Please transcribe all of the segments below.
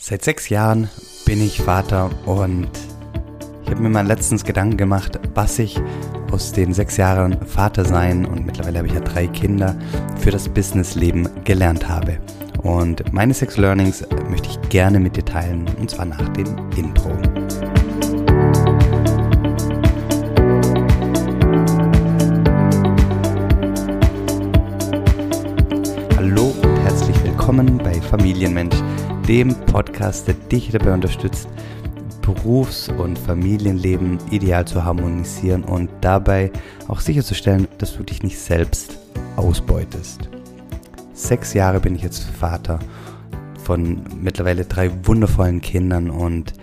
Seit sechs Jahren bin ich Vater und ich habe mir mal letztens Gedanken gemacht, was ich aus den sechs Jahren Vater sein und mittlerweile habe ich ja drei Kinder für das Businessleben gelernt habe. Und meine sechs Learnings möchte ich gerne mit dir teilen und zwar nach dem Intro. Hallo und herzlich willkommen bei Familienmensch dem Podcast, der dich dabei unterstützt, Berufs- und Familienleben ideal zu harmonisieren und dabei auch sicherzustellen, dass du dich nicht selbst ausbeutest. Sechs Jahre bin ich jetzt Vater von mittlerweile drei wundervollen Kindern und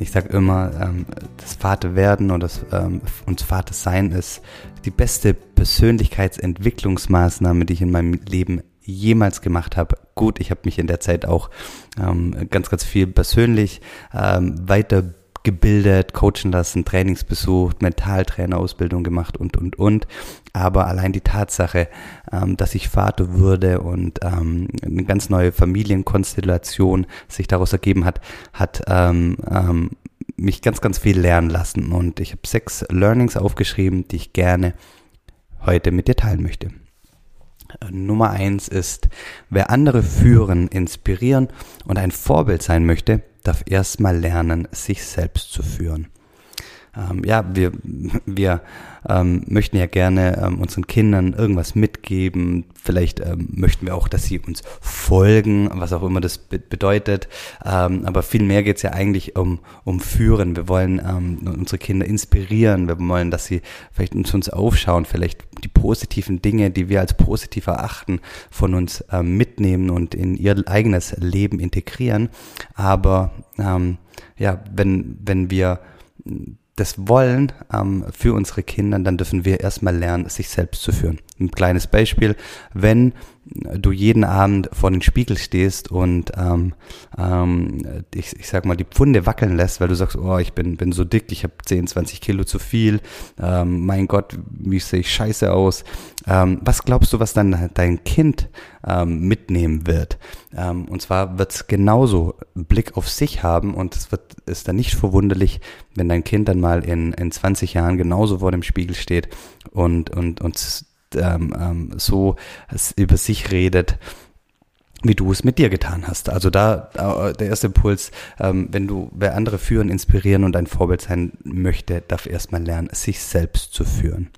ich sage immer, ähm, das Vaterwerden oder das, ähm, uns Vatersein ist die beste Persönlichkeitsentwicklungsmaßnahme, die ich in meinem Leben jemals gemacht habe. Gut, ich habe mich in der Zeit auch ähm, ganz, ganz viel persönlich ähm, weitergebildet, coachen lassen, Trainings besucht, Mentaltrainerausbildung gemacht und, und, und. Aber allein die Tatsache, ähm, dass ich Vater würde und ähm, eine ganz neue Familienkonstellation sich daraus ergeben hat, hat ähm, ähm, mich ganz, ganz viel lernen lassen. Und ich habe sechs Learnings aufgeschrieben, die ich gerne heute mit dir teilen möchte. Nummer eins ist, wer andere führen, inspirieren und ein Vorbild sein möchte, darf erstmal lernen, sich selbst zu führen. Ähm, ja, wir, wir ähm, möchten ja gerne ähm, unseren Kindern irgendwas mitgeben. Vielleicht ähm, möchten wir auch, dass sie uns folgen, was auch immer das be bedeutet. Ähm, aber viel mehr geht es ja eigentlich um, um Führen. Wir wollen ähm, unsere Kinder inspirieren. Wir wollen, dass sie vielleicht uns, uns aufschauen, vielleicht die positiven Dinge, die wir als positiv erachten, von uns ähm, mitnehmen und in ihr eigenes Leben integrieren. Aber ähm, ja, wenn, wenn wir das wollen ähm, für unsere Kinder, dann dürfen wir erstmal lernen, sich selbst zu führen. Ein kleines Beispiel, wenn du jeden Abend vor den Spiegel stehst und ähm, ähm, ich, ich sag mal die Pfunde wackeln lässt, weil du sagst, oh, ich bin, bin so dick, ich habe 10, 20 Kilo zu viel, ähm, mein Gott, wie sehe ich scheiße aus. Ähm, was glaubst du, was dann dein Kind ähm, mitnehmen wird? Ähm, und zwar wird es genauso Blick auf sich haben und es wird ist dann nicht verwunderlich, wenn dein Kind dann mal in, in 20 Jahren genauso vor dem Spiegel steht und, und, und ähm, ähm, so über sich redet, wie du es mit dir getan hast. Also da äh, der erste Impuls, ähm, wenn du wer andere führen, inspirieren und ein Vorbild sein möchte, darf erstmal lernen, sich selbst zu führen.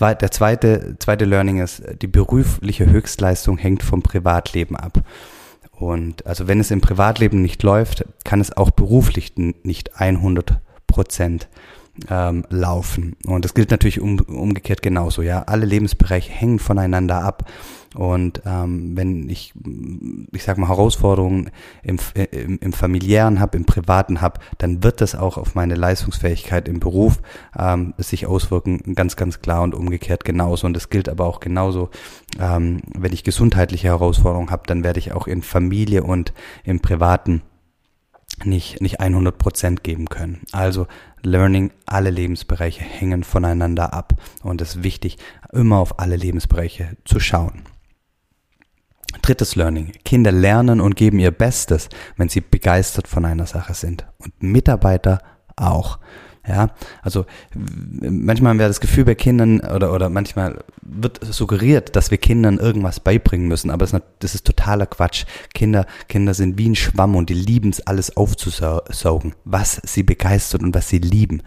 Der zweite, zweite Learning ist, die berufliche Höchstleistung hängt vom Privatleben ab. Und also wenn es im Privatleben nicht läuft, kann es auch beruflich nicht 100 Prozent ähm, laufen. Und das gilt natürlich um, umgekehrt genauso. Ja, alle Lebensbereiche hängen voneinander ab. Und ähm, wenn ich, ich sag mal, Herausforderungen im, im, im familiären habe, im privaten habe, dann wird das auch auf meine Leistungsfähigkeit im Beruf ähm, sich auswirken, ganz, ganz klar und umgekehrt genauso. Und das gilt aber auch genauso, ähm, wenn ich gesundheitliche Herausforderungen habe, dann werde ich auch in Familie und im privaten nicht, nicht 100 Prozent geben können. Also Learning, alle Lebensbereiche hängen voneinander ab und es ist wichtig, immer auf alle Lebensbereiche zu schauen. Drittes Learning. Kinder lernen und geben ihr Bestes, wenn sie begeistert von einer Sache sind. Und Mitarbeiter auch. Ja, also manchmal haben wir das Gefühl bei Kindern oder, oder manchmal wird suggeriert, dass wir Kindern irgendwas beibringen müssen, aber das ist, totaler Quatsch. Kinder, Kinder sind wie ein Schwamm und die lieben es, alles aufzusaugen, was sie begeistert und was sie lieben.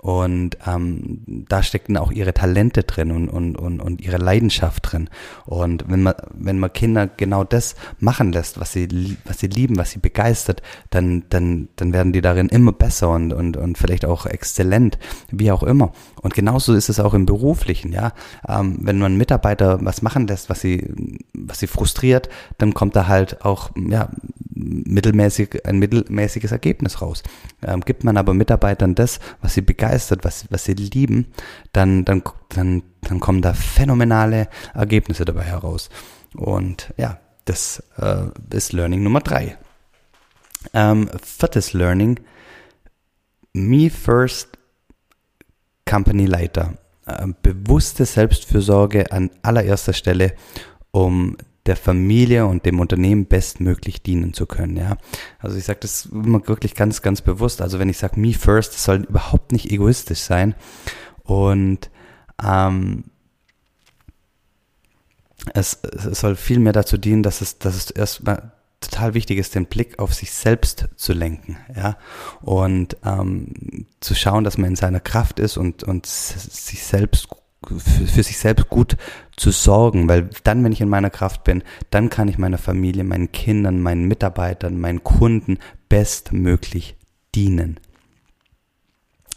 Und ähm, da stecken auch ihre Talente drin und, und, und, und ihre Leidenschaft drin. Und wenn man, wenn man Kinder genau das machen lässt, was sie, was sie lieben, was sie begeistert, dann, dann, dann werden die darin immer besser und, und, und vielleicht auch exzellent, wie auch immer. Und genauso ist es auch im Beruflichen, ja. Ähm, wenn man Mitarbeiter was machen lässt, was sie, was sie frustriert, dann kommt da halt auch, ja, mittelmäßig, ein mittelmäßiges Ergebnis raus. Ähm, gibt man aber Mitarbeitern das, was sie begeistert, was, was sie lieben, dann, dann, dann, dann kommen da phänomenale Ergebnisse dabei heraus. Und ja, das äh, ist Learning Nummer drei. Ähm, viertes Learning, Me First Company Leiter. Ähm, bewusste Selbstfürsorge an allererster Stelle, um der Familie und dem Unternehmen bestmöglich dienen zu können. Ja, also ich sage das immer wirklich ganz, ganz bewusst. Also wenn ich sage me first, das soll überhaupt nicht egoistisch sein und ähm, es, es soll viel mehr dazu dienen, dass es, dass es erstmal total wichtig ist, den Blick auf sich selbst zu lenken, ja, und ähm, zu schauen, dass man in seiner Kraft ist und, und sich selbst für, für sich selbst gut zu sorgen, weil dann, wenn ich in meiner Kraft bin, dann kann ich meiner Familie, meinen Kindern, meinen Mitarbeitern, meinen Kunden bestmöglich dienen.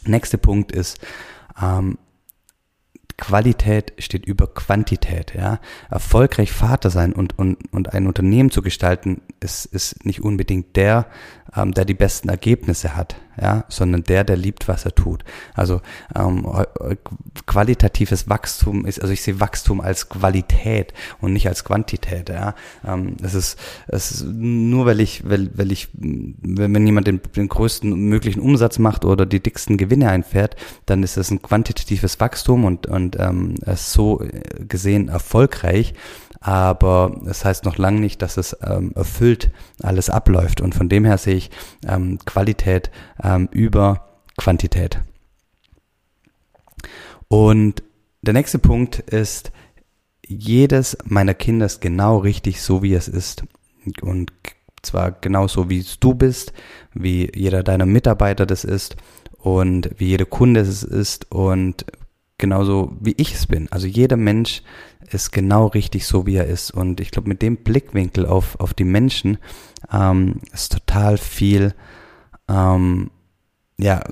Nächster Punkt ist, ähm, Qualität steht über Quantität, ja. Erfolgreich Vater sein und, und, und ein Unternehmen zu gestalten, ist, ist nicht unbedingt der, ähm, der die besten Ergebnisse hat, ja, sondern der, der liebt, was er tut. Also ähm, qualitatives Wachstum ist, also ich sehe Wachstum als Qualität und nicht als Quantität. Ja, ähm, das ist, es ist nur, weil ich, weil, weil ich, wenn, wenn jemand den, den größten möglichen Umsatz macht oder die dicksten Gewinne einfährt, dann ist es ein quantitatives Wachstum und und ähm, ist so gesehen erfolgreich aber das heißt noch lange nicht, dass es ähm, erfüllt alles abläuft. Und von dem her sehe ich ähm, Qualität ähm, über Quantität. Und der nächste Punkt ist, jedes meiner Kinder ist genau richtig so, wie es ist. Und zwar genauso, wie du bist, wie jeder deiner Mitarbeiter das ist und wie jeder Kunde es ist und genauso wie ich es bin. Also jeder Mensch ist genau richtig so, wie er ist. Und ich glaube, mit dem Blickwinkel auf, auf die Menschen ähm, ist total viel ähm, ja,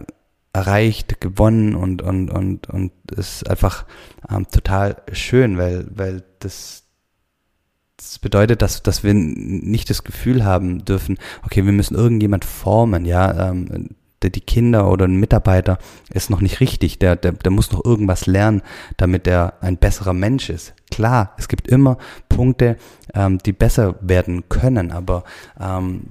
erreicht, gewonnen und, und, und, und ist einfach ähm, total schön, weil, weil das, das bedeutet, dass, dass wir nicht das Gefühl haben dürfen, okay, wir müssen irgendjemand formen, ja, ähm, der, die Kinder oder ein Mitarbeiter ist noch nicht richtig, der, der, der muss noch irgendwas lernen, damit er ein besserer Mensch ist. Klar, es gibt immer Punkte, ähm, die besser werden können, aber ähm,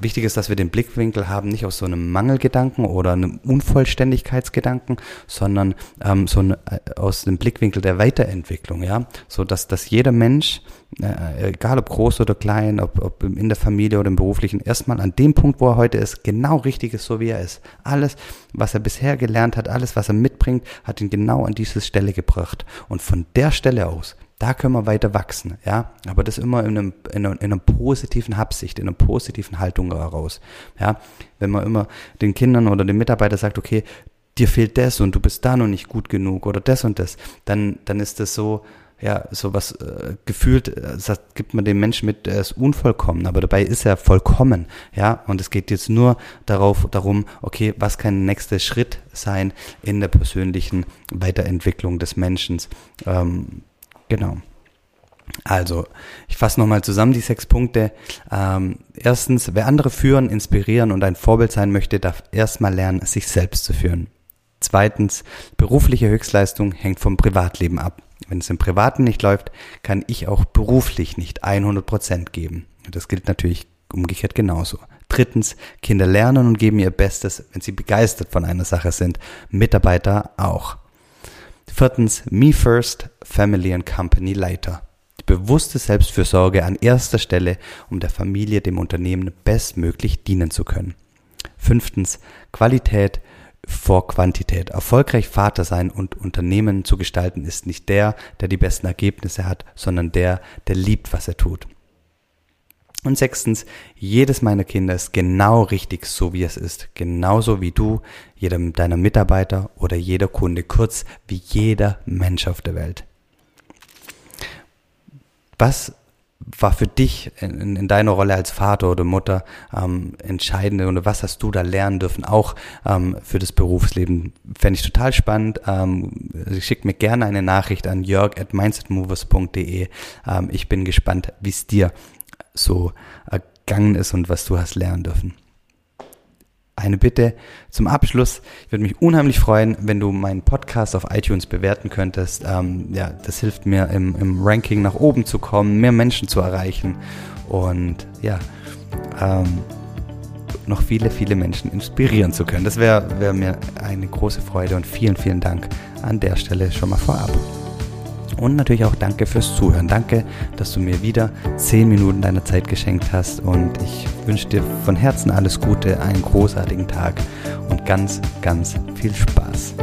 wichtig ist, dass wir den Blickwinkel haben, nicht aus so einem Mangelgedanken oder einem Unvollständigkeitsgedanken, sondern ähm, so ein, äh, aus dem Blickwinkel der Weiterentwicklung, ja, so dass, dass jeder Mensch, äh, egal ob groß oder klein, ob, ob in der Familie oder im beruflichen, erstmal an dem Punkt, wo er heute ist, genau richtig ist, so wie er ist. Alles, was er bisher gelernt hat, alles, was er mitbringt, hat ihn genau an diese Stelle gebracht. Und von der Stelle aus da können wir weiter wachsen, ja. Aber das immer in, einem, in, einer, in einer positiven Absicht, in einer positiven Haltung heraus, ja. Wenn man immer den Kindern oder den Mitarbeitern sagt, okay, dir fehlt das und du bist da noch nicht gut genug oder das und das, dann, dann ist das so, ja, so was äh, gefühlt, äh, sagt, gibt man dem Menschen mit, er ist unvollkommen, aber dabei ist er vollkommen, ja, und es geht jetzt nur darauf, darum, okay, was kann der nächste Schritt sein in der persönlichen Weiterentwicklung des Menschen, ähm, Genau. Also, ich fasse nochmal zusammen die sechs Punkte. Ähm, erstens, wer andere führen, inspirieren und ein Vorbild sein möchte, darf erstmal lernen, sich selbst zu führen. Zweitens, berufliche Höchstleistung hängt vom Privatleben ab. Wenn es im Privaten nicht läuft, kann ich auch beruflich nicht 100 Prozent geben. Das gilt natürlich umgekehrt genauso. Drittens, Kinder lernen und geben ihr Bestes, wenn sie begeistert von einer Sache sind. Mitarbeiter auch. Viertens, Me First, Family and Company Leiter. Die bewusste Selbstfürsorge an erster Stelle, um der Familie, dem Unternehmen bestmöglich dienen zu können. Fünftens, Qualität vor Quantität. Erfolgreich Vater sein und Unternehmen zu gestalten ist nicht der, der die besten Ergebnisse hat, sondern der, der liebt, was er tut. Und sechstens, jedes meiner Kinder ist genau richtig so, wie es ist. Genauso wie du, jeder deiner Mitarbeiter oder jeder Kunde, kurz wie jeder Mensch auf der Welt. Was war für dich in, in deiner Rolle als Vater oder Mutter ähm, entscheidend oder was hast du da lernen dürfen, auch ähm, für das Berufsleben? Fände ich total spannend. Ähm, schick mir gerne eine Nachricht an jörg at mindsetmovers.de. Ähm, ich bin gespannt, wie es dir so ergangen ist und was du hast lernen dürfen. Eine Bitte zum Abschluss. Ich würde mich unheimlich freuen, wenn du meinen Podcast auf iTunes bewerten könntest. Ähm, ja, das hilft mir im, im, Ranking nach oben zu kommen, mehr Menschen zu erreichen und ja, ähm, noch viele, viele Menschen inspirieren zu können. Das wäre wär mir eine große Freude und vielen, vielen Dank an der Stelle schon mal vorab. Und natürlich auch danke fürs Zuhören. Danke, dass du mir wieder 10 Minuten deiner Zeit geschenkt hast. Und ich wünsche dir von Herzen alles Gute, einen großartigen Tag und ganz, ganz viel Spaß.